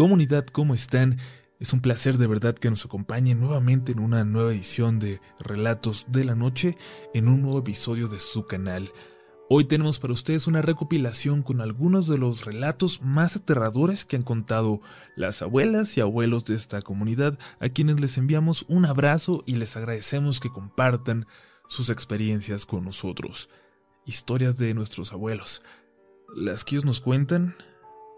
Comunidad, ¿cómo están? Es un placer de verdad que nos acompañen nuevamente en una nueva edición de Relatos de la Noche, en un nuevo episodio de su canal. Hoy tenemos para ustedes una recopilación con algunos de los relatos más aterradores que han contado las abuelas y abuelos de esta comunidad, a quienes les enviamos un abrazo y les agradecemos que compartan sus experiencias con nosotros. Historias de nuestros abuelos. Las que ellos nos cuentan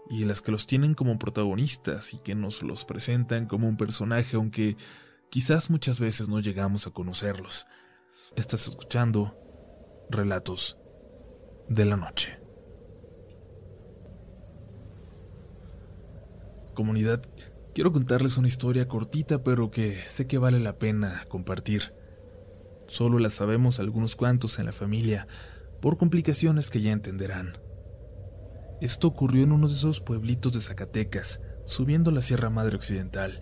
y las que los tienen como protagonistas y que nos los presentan como un personaje, aunque quizás muchas veces no llegamos a conocerlos. Estás escuchando Relatos de la Noche. Comunidad, quiero contarles una historia cortita pero que sé que vale la pena compartir. Solo la sabemos algunos cuantos en la familia, por complicaciones que ya entenderán. Esto ocurrió en uno de esos pueblitos de Zacatecas, subiendo la Sierra Madre Occidental.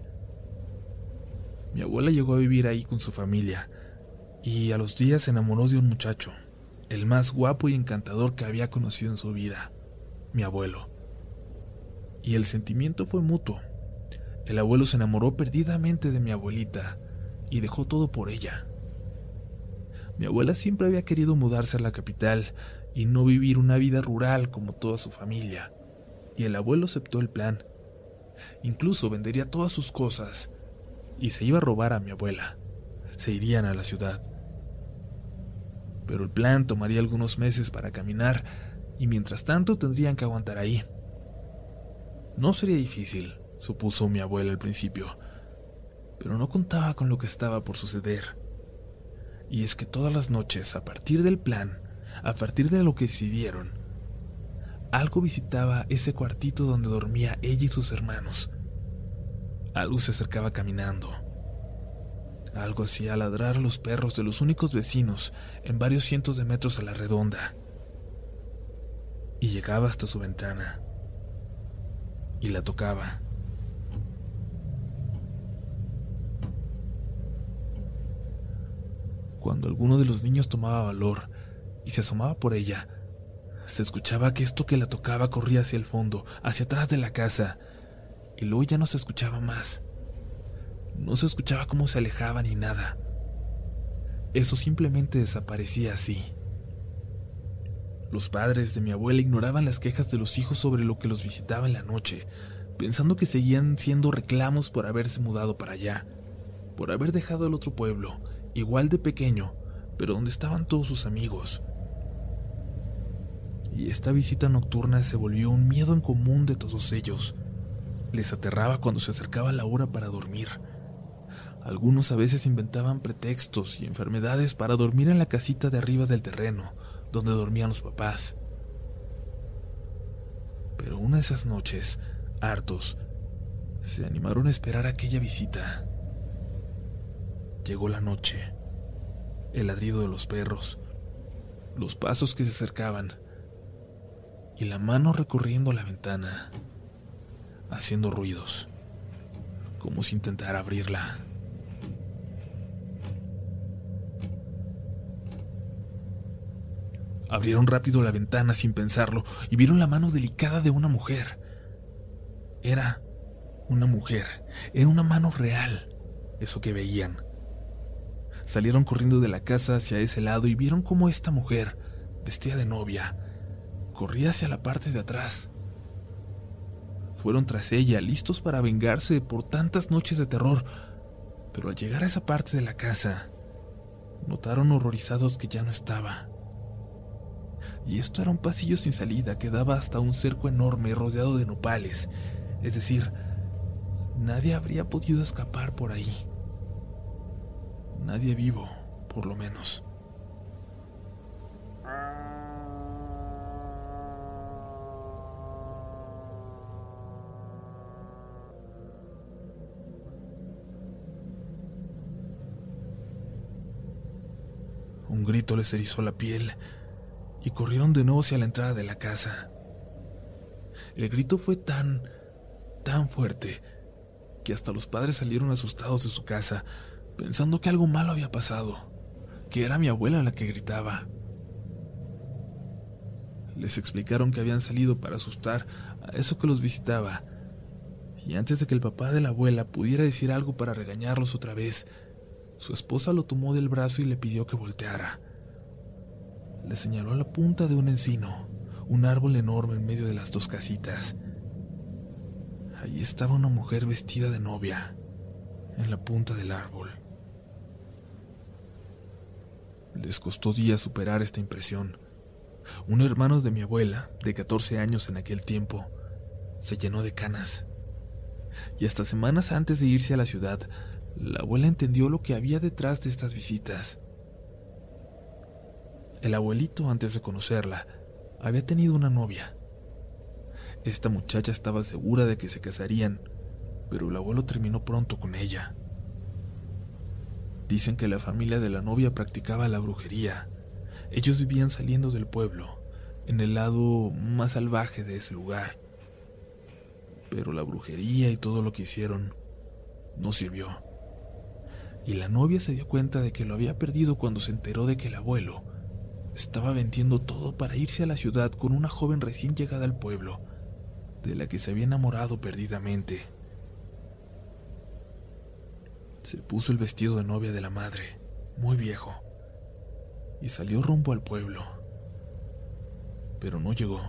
Mi abuela llegó a vivir ahí con su familia, y a los días se enamoró de un muchacho, el más guapo y encantador que había conocido en su vida, mi abuelo. Y el sentimiento fue mutuo. El abuelo se enamoró perdidamente de mi abuelita y dejó todo por ella. Mi abuela siempre había querido mudarse a la capital, y no vivir una vida rural como toda su familia. Y el abuelo aceptó el plan. Incluso vendería todas sus cosas y se iba a robar a mi abuela. Se irían a la ciudad. Pero el plan tomaría algunos meses para caminar y mientras tanto tendrían que aguantar ahí. No sería difícil, supuso mi abuela al principio, pero no contaba con lo que estaba por suceder. Y es que todas las noches, a partir del plan, a partir de lo que decidieron, algo visitaba ese cuartito donde dormía ella y sus hermanos. Algo se acercaba caminando. Algo hacía ladrar a los perros de los únicos vecinos en varios cientos de metros a la redonda. Y llegaba hasta su ventana. Y la tocaba. Cuando alguno de los niños tomaba valor, y se asomaba por ella. Se escuchaba que esto que la tocaba corría hacia el fondo, hacia atrás de la casa, y luego ya no se escuchaba más. No se escuchaba cómo se alejaba ni nada. Eso simplemente desaparecía así. Los padres de mi abuela ignoraban las quejas de los hijos sobre lo que los visitaba en la noche, pensando que seguían siendo reclamos por haberse mudado para allá, por haber dejado el otro pueblo, igual de pequeño, pero donde estaban todos sus amigos, y esta visita nocturna se volvió un miedo en común de todos ellos. Les aterraba cuando se acercaba la hora para dormir. Algunos a veces inventaban pretextos y enfermedades para dormir en la casita de arriba del terreno, donde dormían los papás. Pero una de esas noches, hartos, se animaron a esperar aquella visita. Llegó la noche, el ladrido de los perros, los pasos que se acercaban, y la mano recorriendo la ventana, haciendo ruidos, como si intentara abrirla. Abrieron rápido la ventana sin pensarlo y vieron la mano delicada de una mujer. Era una mujer, era una mano real, eso que veían. Salieron corriendo de la casa hacia ese lado y vieron cómo esta mujer, vestida de novia, corría hacia la parte de atrás. Fueron tras ella, listos para vengarse por tantas noches de terror, pero al llegar a esa parte de la casa, notaron horrorizados que ya no estaba. Y esto era un pasillo sin salida que daba hasta un cerco enorme rodeado de nopales, es decir, nadie habría podido escapar por ahí. Nadie vivo, por lo menos. Un grito les erizó la piel y corrieron de nuevo hacia la entrada de la casa. El grito fue tan, tan fuerte que hasta los padres salieron asustados de su casa, pensando que algo malo había pasado, que era mi abuela la que gritaba. Les explicaron que habían salido para asustar a eso que los visitaba Y antes de que el papá de la abuela pudiera decir algo para regañarlos otra vez, su esposa lo tomó del brazo y le pidió que volteara. Le señaló a la punta de un encino, un árbol enorme en medio de las dos casitas. Allí estaba una mujer vestida de novia, en la punta del árbol. Les costó días superar esta impresión. Un hermano de mi abuela, de 14 años en aquel tiempo, se llenó de canas. Y hasta semanas antes de irse a la ciudad, la abuela entendió lo que había detrás de estas visitas. El abuelito, antes de conocerla, había tenido una novia. Esta muchacha estaba segura de que se casarían, pero el abuelo terminó pronto con ella. Dicen que la familia de la novia practicaba la brujería. Ellos vivían saliendo del pueblo, en el lado más salvaje de ese lugar. Pero la brujería y todo lo que hicieron no sirvió. Y la novia se dio cuenta de que lo había perdido cuando se enteró de que el abuelo estaba vendiendo todo para irse a la ciudad con una joven recién llegada al pueblo, de la que se había enamorado perdidamente. Se puso el vestido de novia de la madre, muy viejo, y salió rumbo al pueblo. Pero no llegó,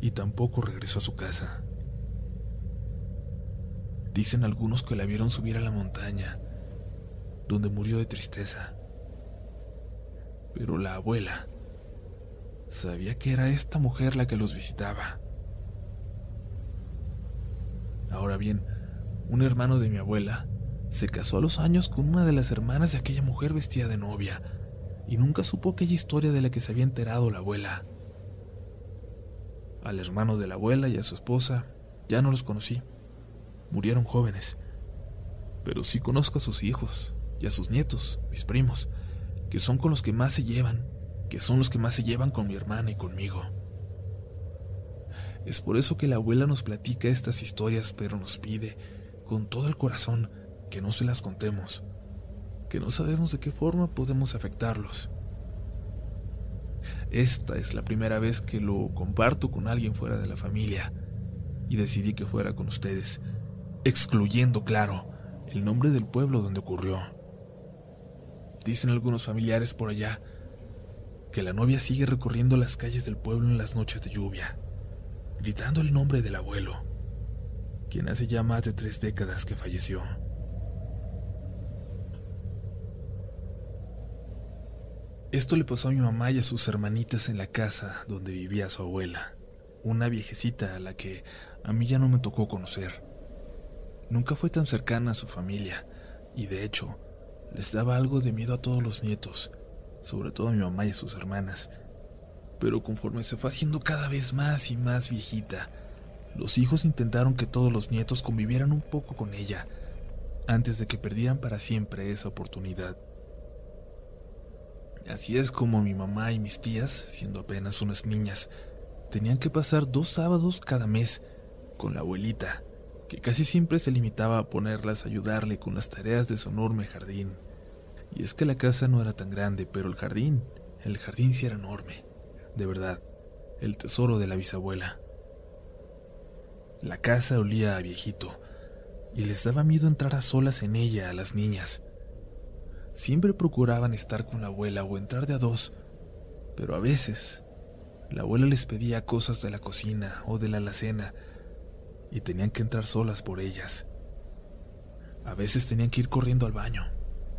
y tampoco regresó a su casa. Dicen algunos que la vieron subir a la montaña, donde murió de tristeza. Pero la abuela sabía que era esta mujer la que los visitaba. Ahora bien, un hermano de mi abuela se casó a los años con una de las hermanas de aquella mujer vestida de novia, y nunca supo aquella historia de la que se había enterado la abuela. Al hermano de la abuela y a su esposa ya no los conocí. Murieron jóvenes. Pero sí conozco a sus hijos y a sus nietos, mis primos, que son con los que más se llevan, que son los que más se llevan con mi hermana y conmigo. Es por eso que la abuela nos platica estas historias, pero nos pide, con todo el corazón, que no se las contemos, que no sabemos de qué forma podemos afectarlos. Esta es la primera vez que lo comparto con alguien fuera de la familia y decidí que fuera con ustedes, excluyendo, claro, el nombre del pueblo donde ocurrió. Dicen algunos familiares por allá que la novia sigue recorriendo las calles del pueblo en las noches de lluvia, gritando el nombre del abuelo, quien hace ya más de tres décadas que falleció. Esto le pasó a mi mamá y a sus hermanitas en la casa donde vivía su abuela, una viejecita a la que a mí ya no me tocó conocer. Nunca fue tan cercana a su familia, y de hecho, les daba algo de miedo a todos los nietos, sobre todo a mi mamá y a sus hermanas. Pero conforme se fue haciendo cada vez más y más viejita, los hijos intentaron que todos los nietos convivieran un poco con ella, antes de que perdieran para siempre esa oportunidad. Así es como mi mamá y mis tías, siendo apenas unas niñas, tenían que pasar dos sábados cada mes con la abuelita, que casi siempre se limitaba a ponerlas a ayudarle con las tareas de su enorme jardín. Y es que la casa no era tan grande, pero el jardín, el jardín sí era enorme, de verdad, el tesoro de la bisabuela. La casa olía a viejito, y les daba miedo entrar a solas en ella a las niñas, Siempre procuraban estar con la abuela o entrar de a dos, pero a veces la abuela les pedía cosas de la cocina o de la alacena y tenían que entrar solas por ellas. A veces tenían que ir corriendo al baño,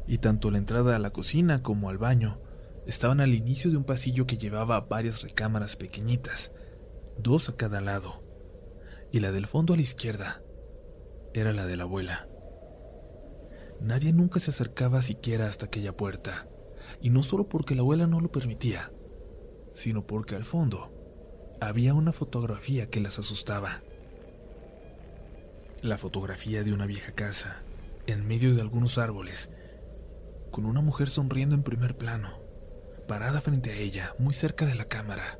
y tanto la entrada a la cocina como al baño estaban al inicio de un pasillo que llevaba varias recámaras pequeñitas, dos a cada lado, y la del fondo a la izquierda era la de la abuela. Nadie nunca se acercaba siquiera hasta aquella puerta, y no solo porque la abuela no lo permitía, sino porque al fondo había una fotografía que las asustaba. La fotografía de una vieja casa, en medio de algunos árboles, con una mujer sonriendo en primer plano, parada frente a ella, muy cerca de la cámara.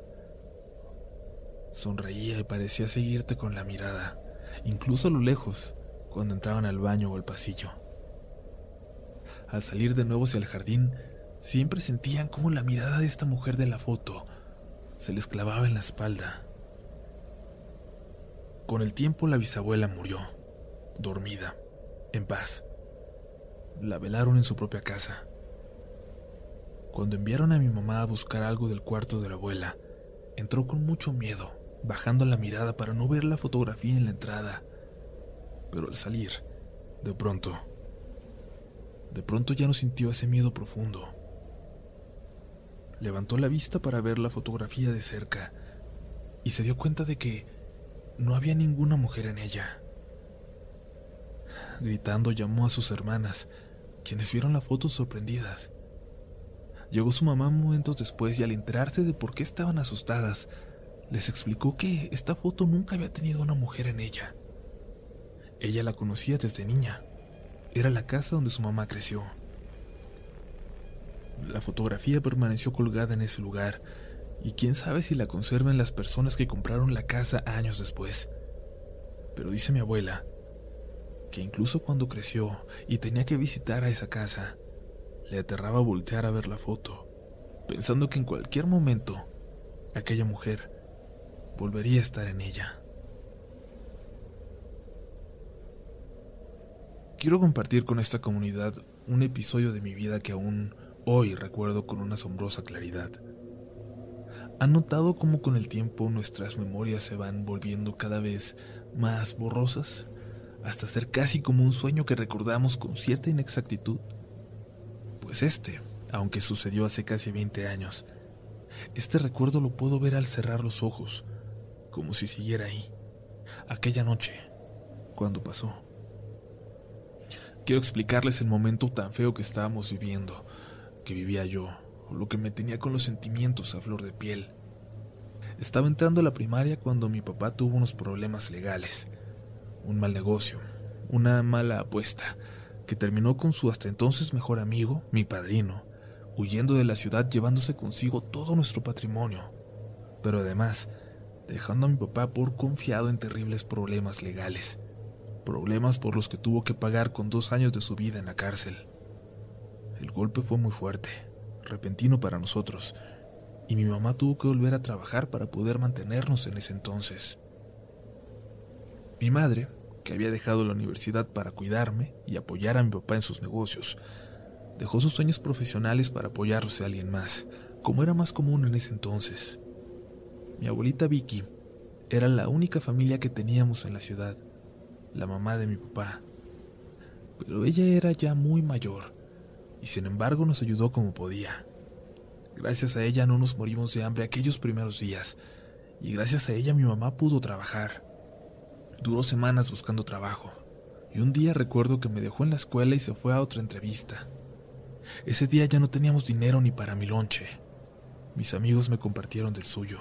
Sonreía y parecía seguirte con la mirada, incluso a lo lejos, cuando entraban al baño o al pasillo. Al salir de nuevo hacia el jardín, siempre sentían como la mirada de esta mujer de la foto se les clavaba en la espalda. Con el tiempo la bisabuela murió, dormida, en paz. La velaron en su propia casa. Cuando enviaron a mi mamá a buscar algo del cuarto de la abuela, entró con mucho miedo, bajando la mirada para no ver la fotografía en la entrada. Pero al salir, de pronto, de pronto ya no sintió ese miedo profundo. Levantó la vista para ver la fotografía de cerca y se dio cuenta de que no había ninguna mujer en ella. Gritando llamó a sus hermanas, quienes vieron la foto sorprendidas. Llegó su mamá momentos después y al enterarse de por qué estaban asustadas, les explicó que esta foto nunca había tenido una mujer en ella. Ella la conocía desde niña. Era la casa donde su mamá creció. La fotografía permaneció colgada en ese lugar, y quién sabe si la conservan las personas que compraron la casa años después. Pero dice mi abuela que incluso cuando creció y tenía que visitar a esa casa, le aterraba voltear a ver la foto, pensando que en cualquier momento aquella mujer volvería a estar en ella. Quiero compartir con esta comunidad un episodio de mi vida que aún hoy recuerdo con una asombrosa claridad. ¿Han notado cómo con el tiempo nuestras memorias se van volviendo cada vez más borrosas? Hasta ser casi como un sueño que recordamos con cierta inexactitud. Pues este, aunque sucedió hace casi 20 años, este recuerdo lo puedo ver al cerrar los ojos, como si siguiera ahí, aquella noche, cuando pasó. Quiero explicarles el momento tan feo que estábamos viviendo, que vivía yo, lo que me tenía con los sentimientos a flor de piel. Estaba entrando a la primaria cuando mi papá tuvo unos problemas legales, un mal negocio, una mala apuesta, que terminó con su hasta entonces mejor amigo, mi padrino, huyendo de la ciudad llevándose consigo todo nuestro patrimonio, pero además dejando a mi papá por confiado en terribles problemas legales problemas por los que tuvo que pagar con dos años de su vida en la cárcel. El golpe fue muy fuerte, repentino para nosotros, y mi mamá tuvo que volver a trabajar para poder mantenernos en ese entonces. Mi madre, que había dejado la universidad para cuidarme y apoyar a mi papá en sus negocios, dejó sus sueños profesionales para apoyarse a alguien más, como era más común en ese entonces. Mi abuelita Vicky era la única familia que teníamos en la ciudad, la mamá de mi papá. Pero ella era ya muy mayor y sin embargo nos ayudó como podía. Gracias a ella no nos morimos de hambre aquellos primeros días y gracias a ella mi mamá pudo trabajar. Duró semanas buscando trabajo y un día recuerdo que me dejó en la escuela y se fue a otra entrevista. Ese día ya no teníamos dinero ni para mi lonche. Mis amigos me compartieron del suyo.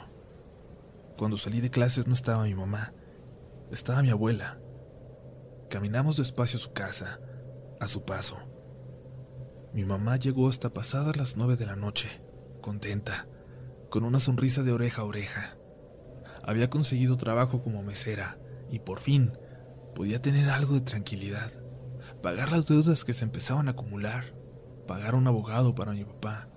Cuando salí de clases no estaba mi mamá, estaba mi abuela. Caminamos despacio a su casa, a su paso. Mi mamá llegó hasta pasadas las nueve de la noche, contenta, con una sonrisa de oreja a oreja. Había conseguido trabajo como mesera y por fin podía tener algo de tranquilidad, pagar las deudas que se empezaban a acumular, pagar un abogado para mi papá.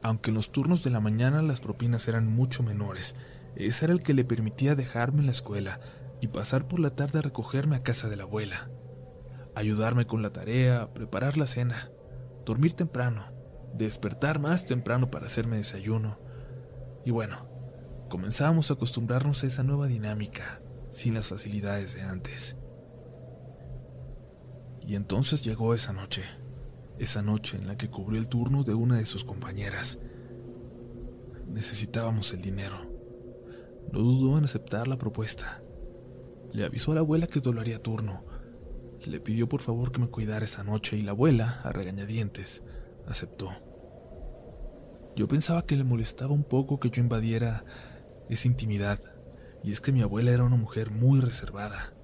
Aunque en los turnos de la mañana las propinas eran mucho menores, ese era el que le permitía dejarme en la escuela y pasar por la tarde a recogerme a casa de la abuela, ayudarme con la tarea, preparar la cena, dormir temprano, despertar más temprano para hacerme desayuno. Y bueno, comenzamos a acostumbrarnos a esa nueva dinámica, sin las facilidades de antes. Y entonces llegó esa noche, esa noche en la que cubrió el turno de una de sus compañeras. Necesitábamos el dinero. No dudó en aceptar la propuesta. Le avisó a la abuela que doblaría turno. Le pidió por favor que me cuidara esa noche y la abuela, a regañadientes, aceptó. Yo pensaba que le molestaba un poco que yo invadiera esa intimidad, y es que mi abuela era una mujer muy reservada.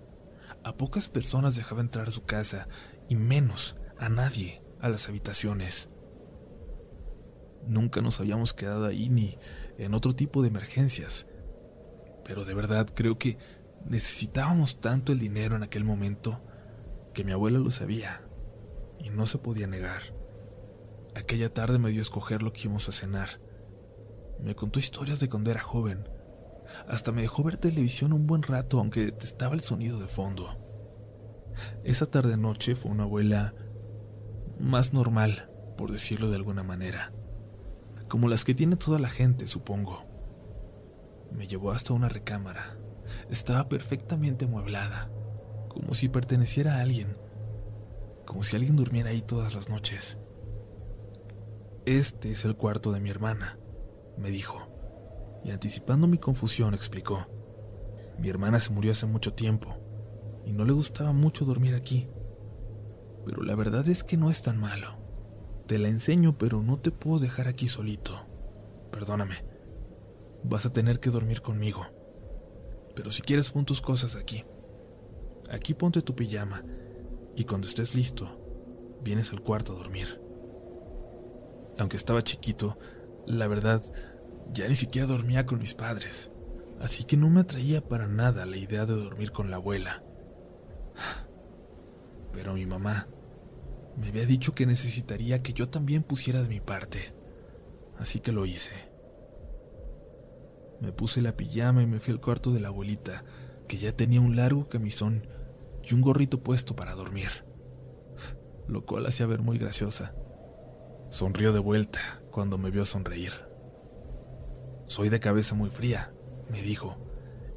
A pocas personas dejaba entrar a su casa, y menos a nadie a las habitaciones. Nunca nos habíamos quedado ahí ni en otro tipo de emergencias, pero de verdad creo que Necesitábamos tanto el dinero en aquel momento que mi abuela lo sabía y no se podía negar. Aquella tarde me dio a escoger lo que íbamos a cenar. Me contó historias de cuando era joven, Hasta me dejó ver televisión un buen rato, aunque detestaba el sonido de fondo. Esa tarde-noche fue una abuela más normal, por decirlo de alguna manera. Como las que tiene toda la gente, supongo. Me llevó hasta una recámara. Estaba perfectamente amueblada, como si perteneciera a alguien, como si alguien durmiera ahí todas las noches. Este es el cuarto de mi hermana, me dijo, y anticipando mi confusión explicó. Mi hermana se murió hace mucho tiempo, y no le gustaba mucho dormir aquí. Pero la verdad es que no es tan malo. Te la enseño, pero no te puedo dejar aquí solito. Perdóname. Vas a tener que dormir conmigo. Pero si quieres pon tus cosas aquí. Aquí ponte tu pijama y cuando estés listo, vienes al cuarto a dormir. Aunque estaba chiquito, la verdad, ya ni siquiera dormía con mis padres, así que no me atraía para nada la idea de dormir con la abuela. Pero mi mamá me había dicho que necesitaría que yo también pusiera de mi parte, así que lo hice. Me puse la pijama y me fui al cuarto de la abuelita, que ya tenía un largo camisón y un gorrito puesto para dormir, lo cual hacía ver muy graciosa. Sonrió de vuelta cuando me vio sonreír. Soy de cabeza muy fría, me dijo,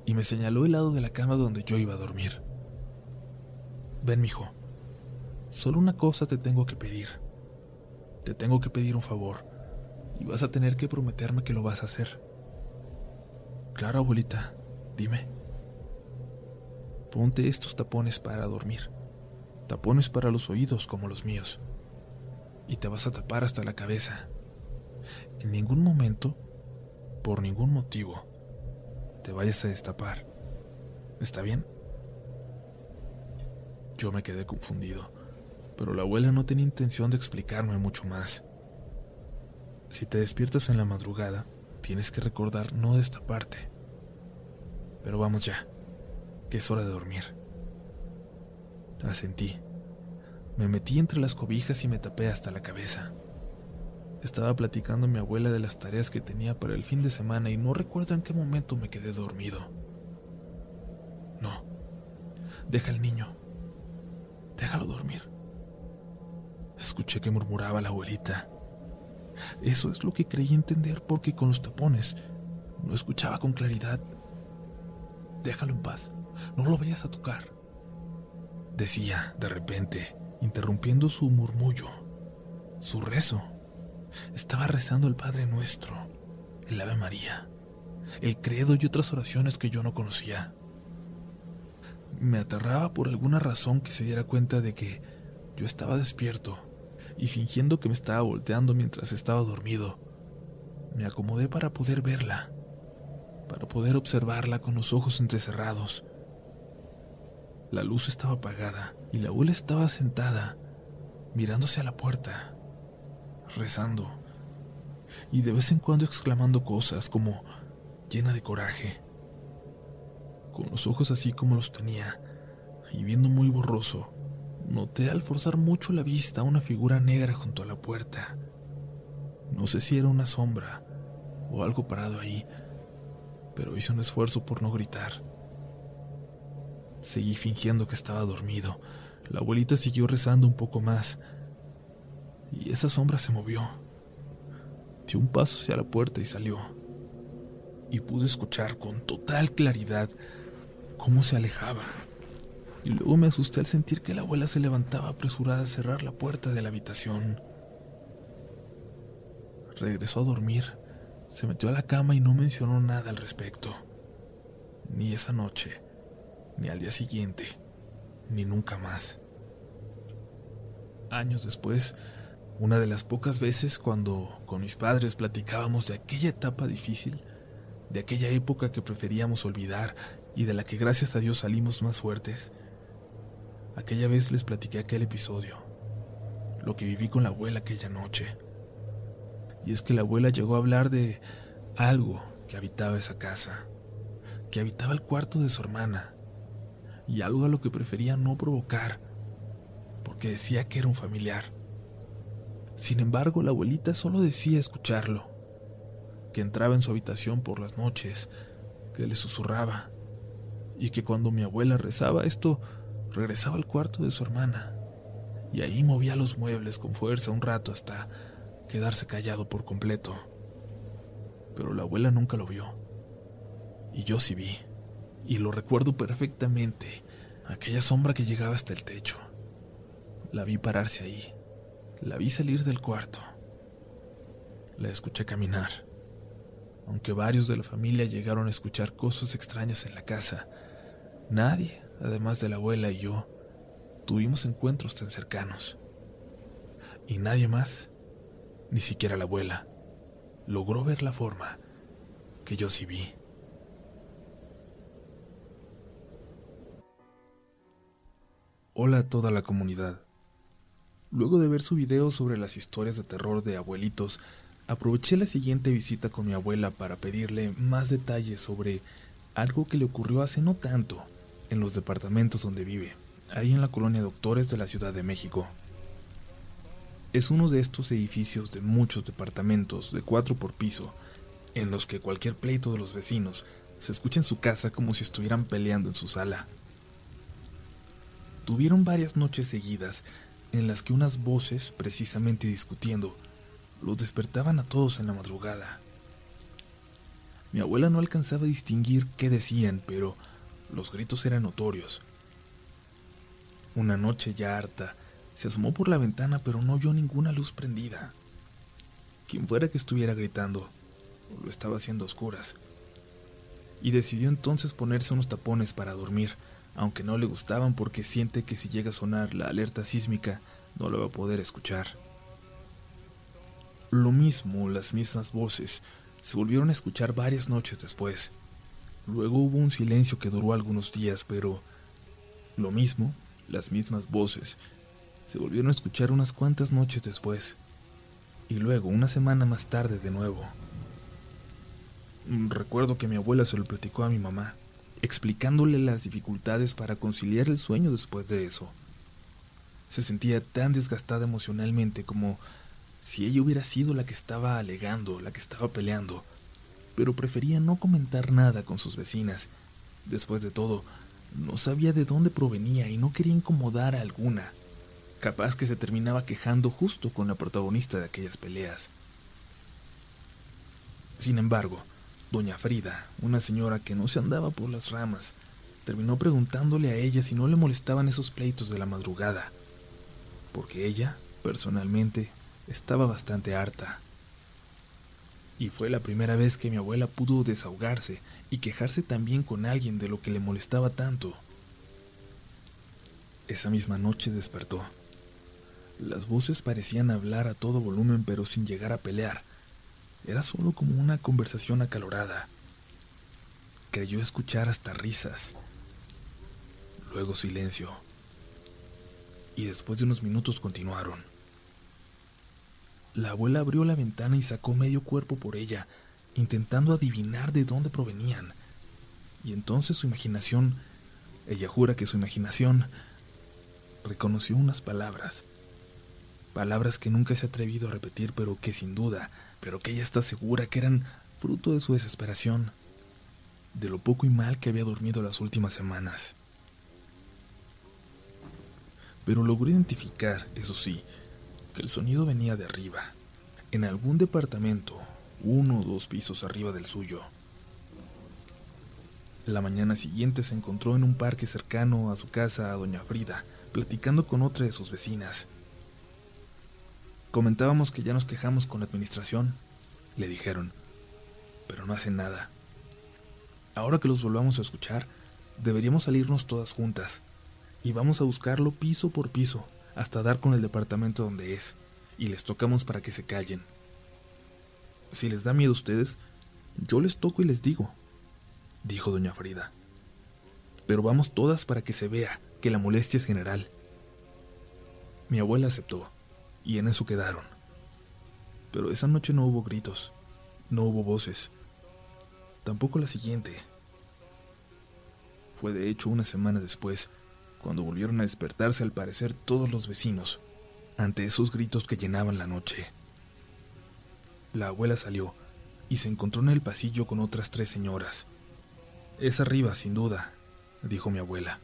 y me señaló el lado de la cama donde yo iba a dormir. Ven, mijo, Solo una cosa te tengo que pedir. Te tengo que pedir un favor, y vas a tener que prometerme que lo vas a hacer. Claro, abuelita, dime. Ponte estos tapones para dormir. Tapones para los oídos como los míos. Y te vas a tapar hasta la cabeza. En ningún momento, por ningún motivo, te vayas a destapar. ¿Está bien? Yo me quedé confundido pero la abuela no tenía intención de explicarme mucho más. Si te despiertas en la madrugada, tienes que recordar no destaparte. Pero vamos ya, que es hora de dormir. Asentí. Me metí entre las cobijas y me tapé hasta la cabeza. Estaba platicando a mi abuela de las tareas que tenía para el fin de semana y no recuerdo en qué momento me quedé dormido. No, deja al niño. Déjalo dormir. Escuché que murmuraba la abuelita. Eso es lo que creí entender porque con los tapones no escuchaba con claridad. Déjalo en paz, no lo vayas a tocar. Decía, de repente, interrumpiendo su murmullo, su rezo. Estaba rezando el Padre Nuestro, el Ave María, el credo y otras oraciones que yo no conocía. Me aterraba por alguna razón que se diera cuenta de que yo estaba despierto y fingiendo que me estaba volteando mientras estaba dormido, me acomodé para poder verla, para poder observarla con los ojos entrecerrados. La luz estaba apagada y la abuela estaba sentada, mirándose a la puerta, rezando, y de vez en cuando exclamando cosas como llena de coraje, con los ojos así como los tenía, y viendo muy borroso noté al forzar mucho la vista una figura negra junto a la puerta. No sé si era una sombra o algo parado ahí, pero hice un esfuerzo por no gritar. Seguí fingiendo que estaba dormido. La abuelita siguió rezando un poco más y esa sombra se movió. Dio un paso hacia la puerta y salió. Y pude escuchar con total claridad cómo se alejaba y luego me asusté al sentir que la abuela se levantaba apresurada a cerrar la puerta de la habitación. Regresó a dormir, se metió a la cama y no mencionó nada al respecto. Ni esa noche, ni al día siguiente, ni nunca más. Años después, una de las pocas veces cuando con mis padres platicábamos de aquella etapa difícil, de aquella época que preferíamos olvidar y de la que gracias a Dios salimos más fuertes, Aquella vez les platiqué aquel episodio, lo que viví con la abuela aquella noche. Y es que la abuela llegó a hablar de algo que habitaba esa casa, que habitaba el cuarto de su hermana, y algo a lo que prefería no provocar, porque decía que era un familiar. Sin embargo, la abuelita solo decía escucharlo, que entraba en su habitación por las noches, que le susurraba, y que cuando mi abuela rezaba esto, regresaba al cuarto de su hermana, y ahí movía los muebles con fuerza un rato hasta quedarse callado por completo. Pero la abuela nunca lo vio, y yo sí vi, y lo recuerdo perfectamente, aquella sombra que llegaba hasta el techo. La vi pararse ahí, la vi salir del cuarto, la escuché caminar aunque varios de la familia llegaron a escuchar cosas extrañas en la casa, nadie, además de la abuela y yo, tuvimos encuentros tan cercanos. Y nadie más, ni siquiera la abuela, logró ver la forma que yo sí vi. Hola a toda la comunidad. Luego de ver su video sobre las historias de terror de abuelitos, Aproveché la siguiente visita con mi abuela para pedirle más detalles sobre algo que le ocurrió hace no tanto en los departamentos donde vive, ahí en la colonia Doctores de la Ciudad de México. Es uno de estos edificios de muchos departamentos de cuatro por piso, en los que cualquier pleito de los vecinos se escucha en su casa como si estuvieran peleando en su sala. Tuvieron varias noches seguidas en las que unas voces, precisamente discutiendo, los despertaban a todos en la madrugada. Mi abuela no alcanzaba a distinguir qué decían, pero los gritos eran notorios. Una noche ya harta, se asomó por la ventana, pero no oyó ninguna luz prendida. Quien fuera que estuviera gritando, lo estaba haciendo a oscuras. Y decidió entonces ponerse unos tapones para dormir, aunque no le gustaban porque siente que si llega a sonar la alerta sísmica, no lo va a poder escuchar. Lo mismo, las mismas voces, se volvieron a escuchar varias noches después. Luego hubo un silencio que duró algunos días, pero lo mismo, las mismas voces, se volvieron a escuchar unas cuantas noches después. Y luego, una semana más tarde de nuevo. Recuerdo que mi abuela se lo platicó a mi mamá, explicándole las dificultades para conciliar el sueño después de eso. Se sentía tan desgastada emocionalmente como si ella hubiera sido la que estaba alegando, la que estaba peleando, pero prefería no comentar nada con sus vecinas. Después de todo, no sabía de dónde provenía y no quería incomodar a alguna. Capaz que se terminaba quejando justo con la protagonista de aquellas peleas. Sin embargo, doña Frida, una señora que no se andaba por las ramas, terminó preguntándole a ella si no le molestaban esos pleitos de la madrugada, porque ella, personalmente, estaba bastante harta. Y fue la primera vez que mi abuela pudo desahogarse y quejarse también con alguien de lo que le molestaba tanto. Esa misma noche despertó. Las voces parecían hablar a todo volumen pero sin llegar a pelear. Era solo como una conversación acalorada. Creyó escuchar hasta risas. Luego silencio. Y después de unos minutos continuaron. La abuela abrió la ventana y sacó medio cuerpo por ella, intentando adivinar de dónde provenían. Y entonces su imaginación, ella jura que su imaginación, reconoció unas palabras. Palabras que nunca se ha atrevido a repetir, pero que sin duda, pero que ella está segura que eran fruto de su desesperación, de lo poco y mal que había dormido las últimas semanas. Pero logró identificar, eso sí, que el sonido venía de arriba, en algún departamento, uno o dos pisos arriba del suyo. La mañana siguiente se encontró en un parque cercano a su casa a doña Frida, platicando con otra de sus vecinas. Comentábamos que ya nos quejamos con la administración, le dijeron, pero no hacen nada. Ahora que los volvamos a escuchar, deberíamos salirnos todas juntas, y vamos a buscarlo piso por piso, hasta dar con el departamento donde es, y les tocamos para que se callen. Si les da miedo a ustedes, yo les toco y les digo, dijo doña Frida. Pero vamos todas para que se vea que la molestia es general. Mi abuela aceptó, y en eso quedaron. Pero esa noche no hubo gritos, no hubo voces, tampoco la siguiente. Fue de hecho una semana después cuando volvieron a despertarse al parecer todos los vecinos, ante esos gritos que llenaban la noche. La abuela salió y se encontró en el pasillo con otras tres señoras, Es arriba, sin duda, dijo mi abuela,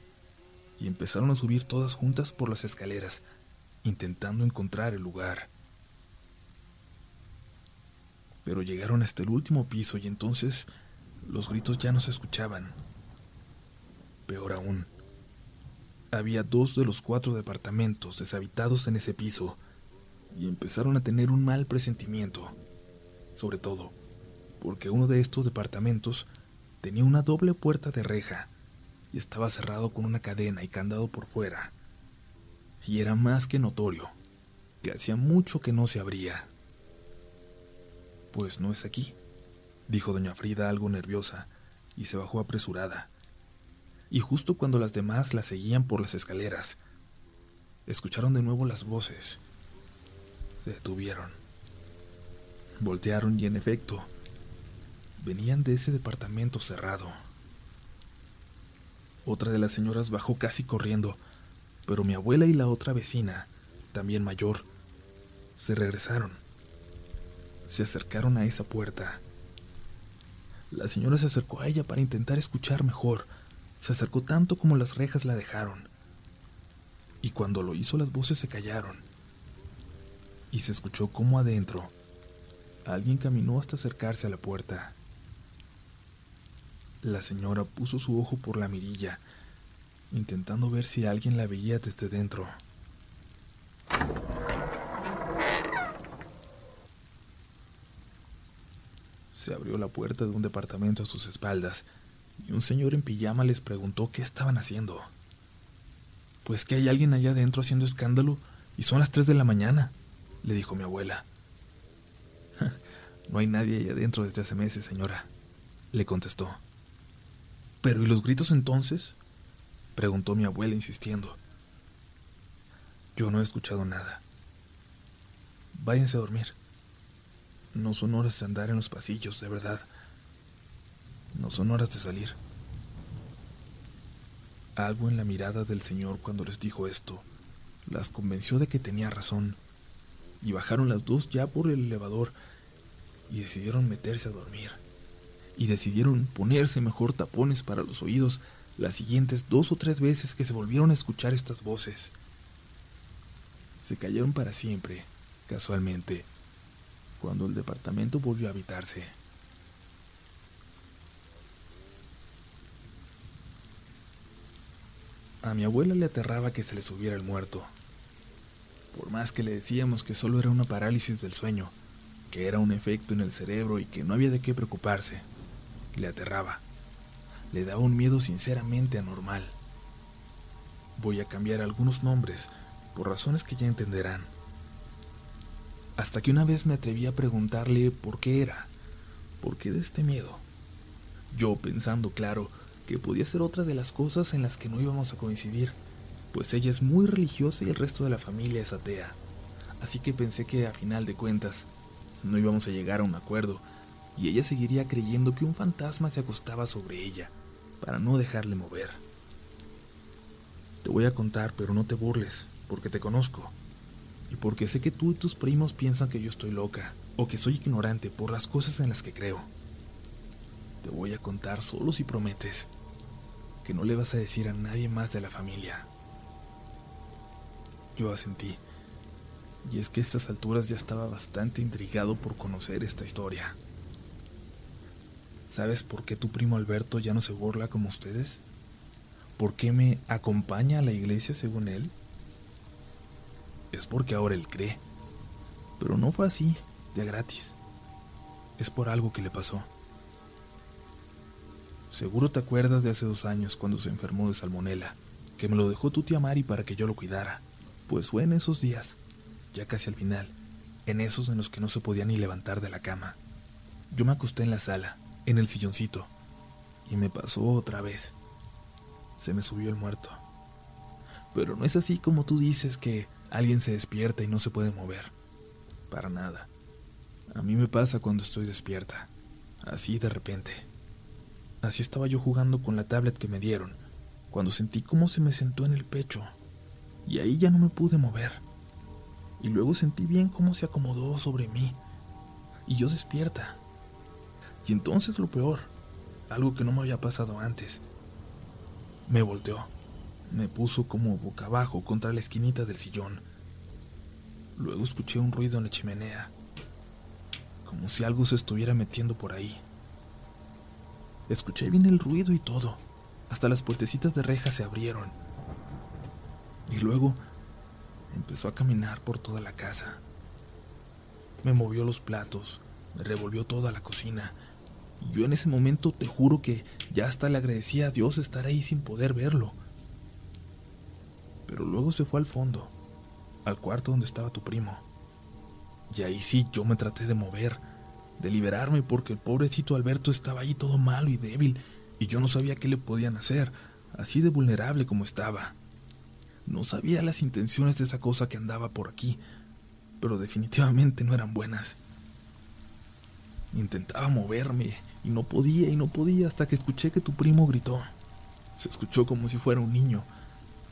y empezaron a subir todas juntas por las escaleras, intentando encontrar el lugar. Pero llegaron hasta el último piso y entonces los gritos ya no se escuchaban. Peor aún, había dos de los cuatro departamentos deshabitados en ese piso y empezaron a tener un mal presentimiento, sobre todo porque uno de estos departamentos tenía una doble puerta de reja y estaba cerrado con una cadena y candado por fuera. Y era más que notorio que hacía mucho que no se abría. Pues no es aquí, dijo doña Frida algo nerviosa, y se bajó apresurada y justo cuando las demás la seguían por las escaleras, escucharon de nuevo las voces. Se detuvieron. Voltearon y en efecto, venían de ese departamento cerrado. Otra de las señoras bajó casi corriendo, pero mi abuela y la otra vecina, también mayor, se regresaron. Se acercaron a esa puerta. La señora se acercó a ella para intentar escuchar mejor, se acercó tanto como las rejas la dejaron. Y cuando lo hizo las voces se callaron. Y se escuchó como adentro alguien caminó hasta acercarse a la puerta. La señora puso su ojo por la mirilla, intentando ver si alguien la veía desde dentro. Se abrió la puerta de un departamento a sus espaldas y un señor en pijama les preguntó qué estaban haciendo. Pues que hay alguien allá adentro haciendo escándalo y son las tres de la mañana, le dijo mi abuela. no hay nadie allá adentro desde hace meses, señora, le contestó. ¿Pero y los gritos entonces? Preguntó mi abuela insistiendo. Yo no he escuchado nada. Váyanse a dormir. No son horas de andar en los pasillos, de verdad. No son horas de salir. Algo en la mirada del señor cuando les dijo esto las convenció de que tenía razón, y bajaron las dos ya por el elevador y decidieron meterse a dormir, y decidieron ponerse mejor tapones para los oídos las siguientes dos o tres veces que se volvieron a escuchar estas voces. Se cayeron para siempre, casualmente, cuando el departamento volvió a habitarse. A mi abuela le aterraba que se le subiera el muerto. Por más que le decíamos que solo era una parálisis del sueño, que era un efecto en el cerebro y que no había de qué preocuparse, le aterraba. Le daba un miedo sinceramente anormal. Voy a cambiar algunos nombres por razones que ya entenderán. Hasta que una vez me atreví a preguntarle por qué era, por qué de este miedo. Yo pensando, claro, que podía ser otra de las cosas en las que no íbamos a coincidir, pues ella es muy religiosa y el resto de la familia es atea. Así que pensé que a final de cuentas no íbamos a llegar a un acuerdo y ella seguiría creyendo que un fantasma se acostaba sobre ella para no dejarle mover. Te voy a contar, pero no te burles, porque te conozco. Y porque sé que tú y tus primos piensan que yo estoy loca, o que soy ignorante por las cosas en las que creo. Te voy a contar solo si prometes que no le vas a decir a nadie más de la familia. Yo asentí, y es que a estas alturas ya estaba bastante intrigado por conocer esta historia. ¿Sabes por qué tu primo Alberto ya no se burla como ustedes? ¿Por qué me acompaña a la iglesia según él? Es porque ahora él cree. Pero no fue así, de gratis. Es por algo que le pasó. Seguro te acuerdas de hace dos años cuando se enfermó de salmonela, que me lo dejó tu tía Mari para que yo lo cuidara. Pues fue en esos días, ya casi al final, en esos en los que no se podía ni levantar de la cama. Yo me acosté en la sala, en el silloncito, y me pasó otra vez. Se me subió el muerto. Pero no es así como tú dices que alguien se despierta y no se puede mover. Para nada. A mí me pasa cuando estoy despierta, así de repente. Así estaba yo jugando con la tablet que me dieron, cuando sentí cómo se me sentó en el pecho, y ahí ya no me pude mover. Y luego sentí bien cómo se acomodó sobre mí, y yo despierta. Y entonces lo peor, algo que no me había pasado antes. Me volteó, me puso como boca abajo contra la esquinita del sillón. Luego escuché un ruido en la chimenea, como si algo se estuviera metiendo por ahí. Escuché bien el ruido y todo, hasta las puertecitas de reja se abrieron. Y luego empezó a caminar por toda la casa. Me movió los platos, me revolvió toda la cocina. Yo en ese momento te juro que ya hasta le agradecía a Dios estar ahí sin poder verlo. Pero luego se fue al fondo, al cuarto donde estaba tu primo. Y ahí sí yo me traté de mover, de liberarme porque el pobrecito Alberto estaba ahí todo malo y débil, y yo no sabía qué le podían hacer, así de vulnerable como estaba. No sabía las intenciones de esa cosa que andaba por aquí, pero definitivamente no eran buenas. Intentaba moverme y no podía y no podía hasta que escuché que tu primo gritó. Se escuchó como si fuera un niño,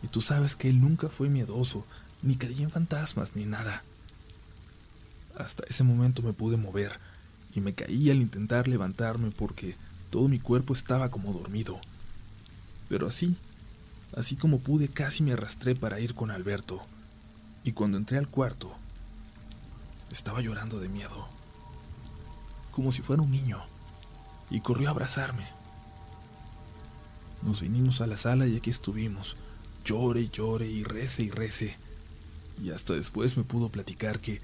y tú sabes que él nunca fue miedoso, ni creía en fantasmas ni nada. Hasta ese momento me pude mover, y me caí al intentar levantarme porque todo mi cuerpo estaba como dormido. Pero así, así como pude, casi me arrastré para ir con Alberto, y cuando entré al cuarto, estaba llorando de miedo, como si fuera un niño, y corrió a abrazarme. Nos vinimos a la sala y aquí estuvimos, llore y llore y rece y rece. Y hasta después me pudo platicar que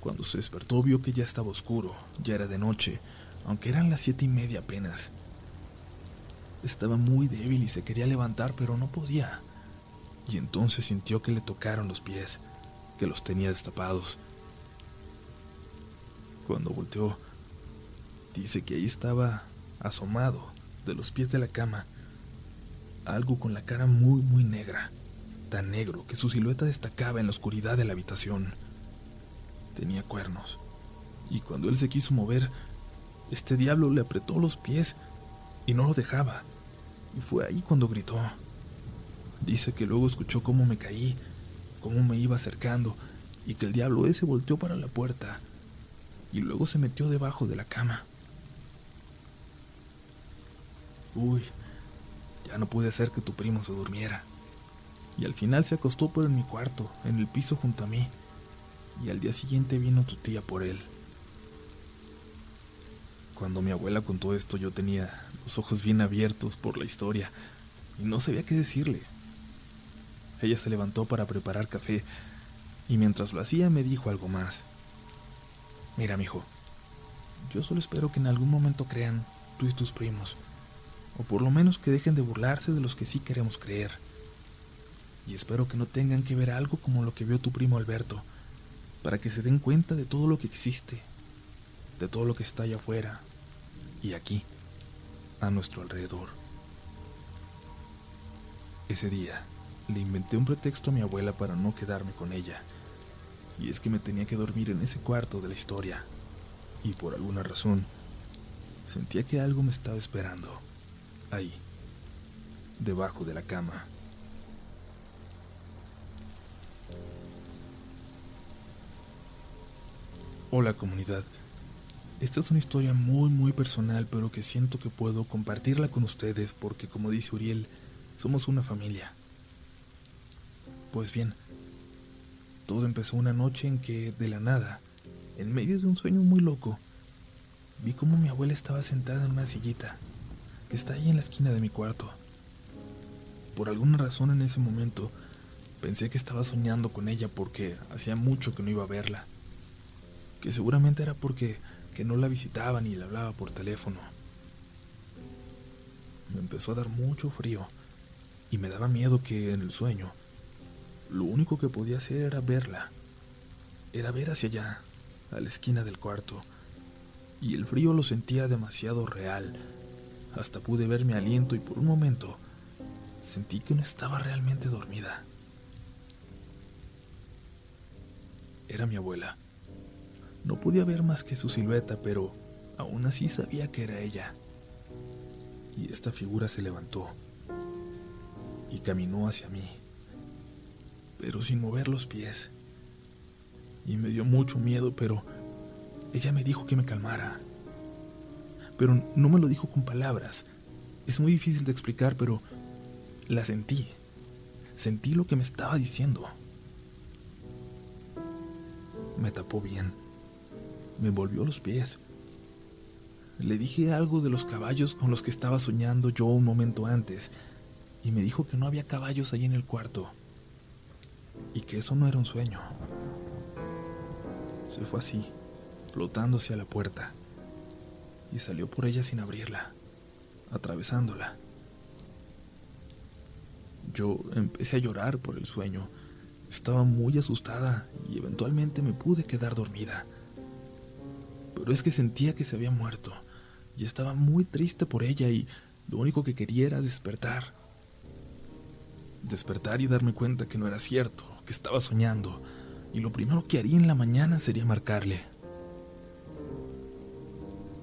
cuando se despertó vio que ya estaba oscuro, ya era de noche, aunque eran las siete y media apenas. Estaba muy débil y se quería levantar, pero no podía. Y entonces sintió que le tocaron los pies, que los tenía destapados. Cuando volteó, dice que ahí estaba asomado de los pies de la cama, algo con la cara muy, muy negra, tan negro que su silueta destacaba en la oscuridad de la habitación. Tenía cuernos, y cuando él se quiso mover, este diablo le apretó los pies y no lo dejaba, y fue ahí cuando gritó. Dice que luego escuchó cómo me caí, cómo me iba acercando, y que el diablo ese volteó para la puerta y luego se metió debajo de la cama. Uy, ya no pude hacer que tu primo se durmiera. Y al final se acostó por en mi cuarto, en el piso junto a mí. Y al día siguiente vino tu tía por él. Cuando mi abuela contó esto yo tenía los ojos bien abiertos por la historia y no sabía qué decirle. Ella se levantó para preparar café y mientras lo hacía me dijo algo más. Mira, mijo, yo solo espero que en algún momento crean tú y tus primos, o por lo menos que dejen de burlarse de los que sí queremos creer. Y espero que no tengan que ver algo como lo que vio tu primo Alberto, para que se den cuenta de todo lo que existe, de todo lo que está allá afuera y aquí, a nuestro alrededor. Ese día le inventé un pretexto a mi abuela para no quedarme con ella y es que me tenía que dormir en ese cuarto de la historia, y por alguna razón sentía que algo me estaba esperando, ahí, debajo de la cama. Hola comunidad, esta es una historia muy muy personal pero que siento que puedo compartirla con ustedes porque como dice Uriel, somos una familia. Pues bien, todo empezó una noche en que, de la nada, en medio de un sueño muy loco, vi cómo mi abuela estaba sentada en una sillita que está ahí en la esquina de mi cuarto. Por alguna razón en ese momento pensé que estaba soñando con ella porque hacía mucho que no iba a verla, que seguramente era porque que no la visitaba ni le hablaba por teléfono. Me empezó a dar mucho frío y me daba miedo que en el sueño lo único que podía hacer era verla. Era ver hacia allá, a la esquina del cuarto. Y el frío lo sentía demasiado real. Hasta pude ver mi aliento y por un momento sentí que no estaba realmente dormida. Era mi abuela. No podía ver más que su silueta, pero aún así sabía que era ella. Y esta figura se levantó y caminó hacia mí pero sin mover los pies. Y me dio mucho miedo, pero ella me dijo que me calmara. Pero no me lo dijo con palabras. Es muy difícil de explicar, pero la sentí. Sentí lo que me estaba diciendo. Me tapó bien. Me envolvió los pies. Le dije algo de los caballos con los que estaba soñando yo un momento antes, y me dijo que no había caballos ahí en el cuarto, y que eso no era un sueño. Se fue así, flotando hacia la puerta, y salió por ella sin abrirla, atravesándola. Yo empecé a llorar por el sueño. Estaba muy asustada y eventualmente me pude quedar dormida. Pero es que sentía que se había muerto y estaba muy triste por ella y lo único que quería era despertar. Despertar y darme cuenta que no era cierto, que estaba soñando, y lo primero que haría en la mañana sería marcarle.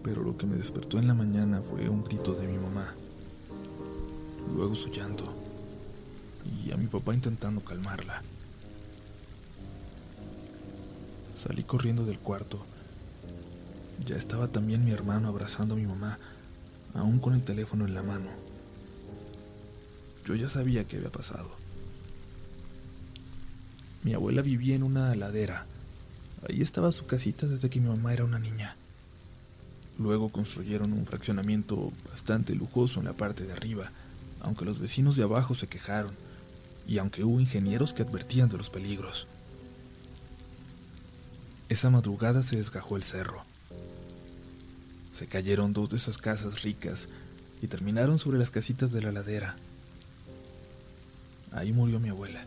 Pero lo que me despertó en la mañana fue un grito de mi mamá, luego su llanto, y a mi papá intentando calmarla. Salí corriendo del cuarto. Ya estaba también mi hermano abrazando a mi mamá, aún con el teléfono en la mano. Yo ya sabía qué había pasado. Mi abuela vivía en una ladera. Ahí estaba su casita desde que mi mamá era una niña. Luego construyeron un fraccionamiento bastante lujoso en la parte de arriba, aunque los vecinos de abajo se quejaron, y aunque hubo ingenieros que advertían de los peligros. Esa madrugada se desgajó el cerro. Se cayeron dos de esas casas ricas y terminaron sobre las casitas de la ladera. Ahí murió mi abuela.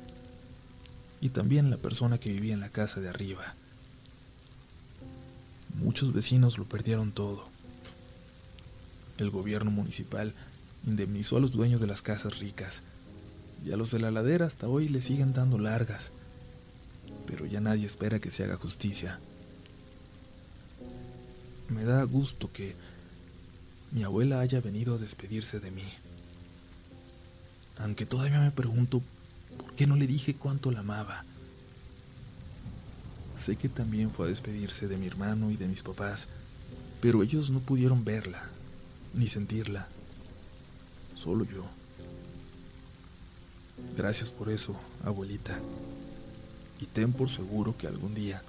Y también la persona que vivía en la casa de arriba. Muchos vecinos lo perdieron todo. El gobierno municipal indemnizó a los dueños de las casas ricas y a los de la ladera hasta hoy le siguen dando largas, pero ya nadie espera que se haga justicia. Me da gusto que mi abuela haya venido a despedirse de mí. Aunque todavía me pregunto por qué no le dije cuánto la amaba. Sé que también fue a despedirse de mi hermano y de mis papás, pero ellos no pudieron verla, ni sentirla. Solo yo. Gracias por eso, abuelita. Y ten por seguro que algún día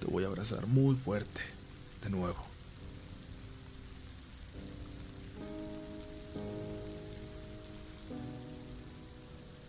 te voy a abrazar muy fuerte de nuevo.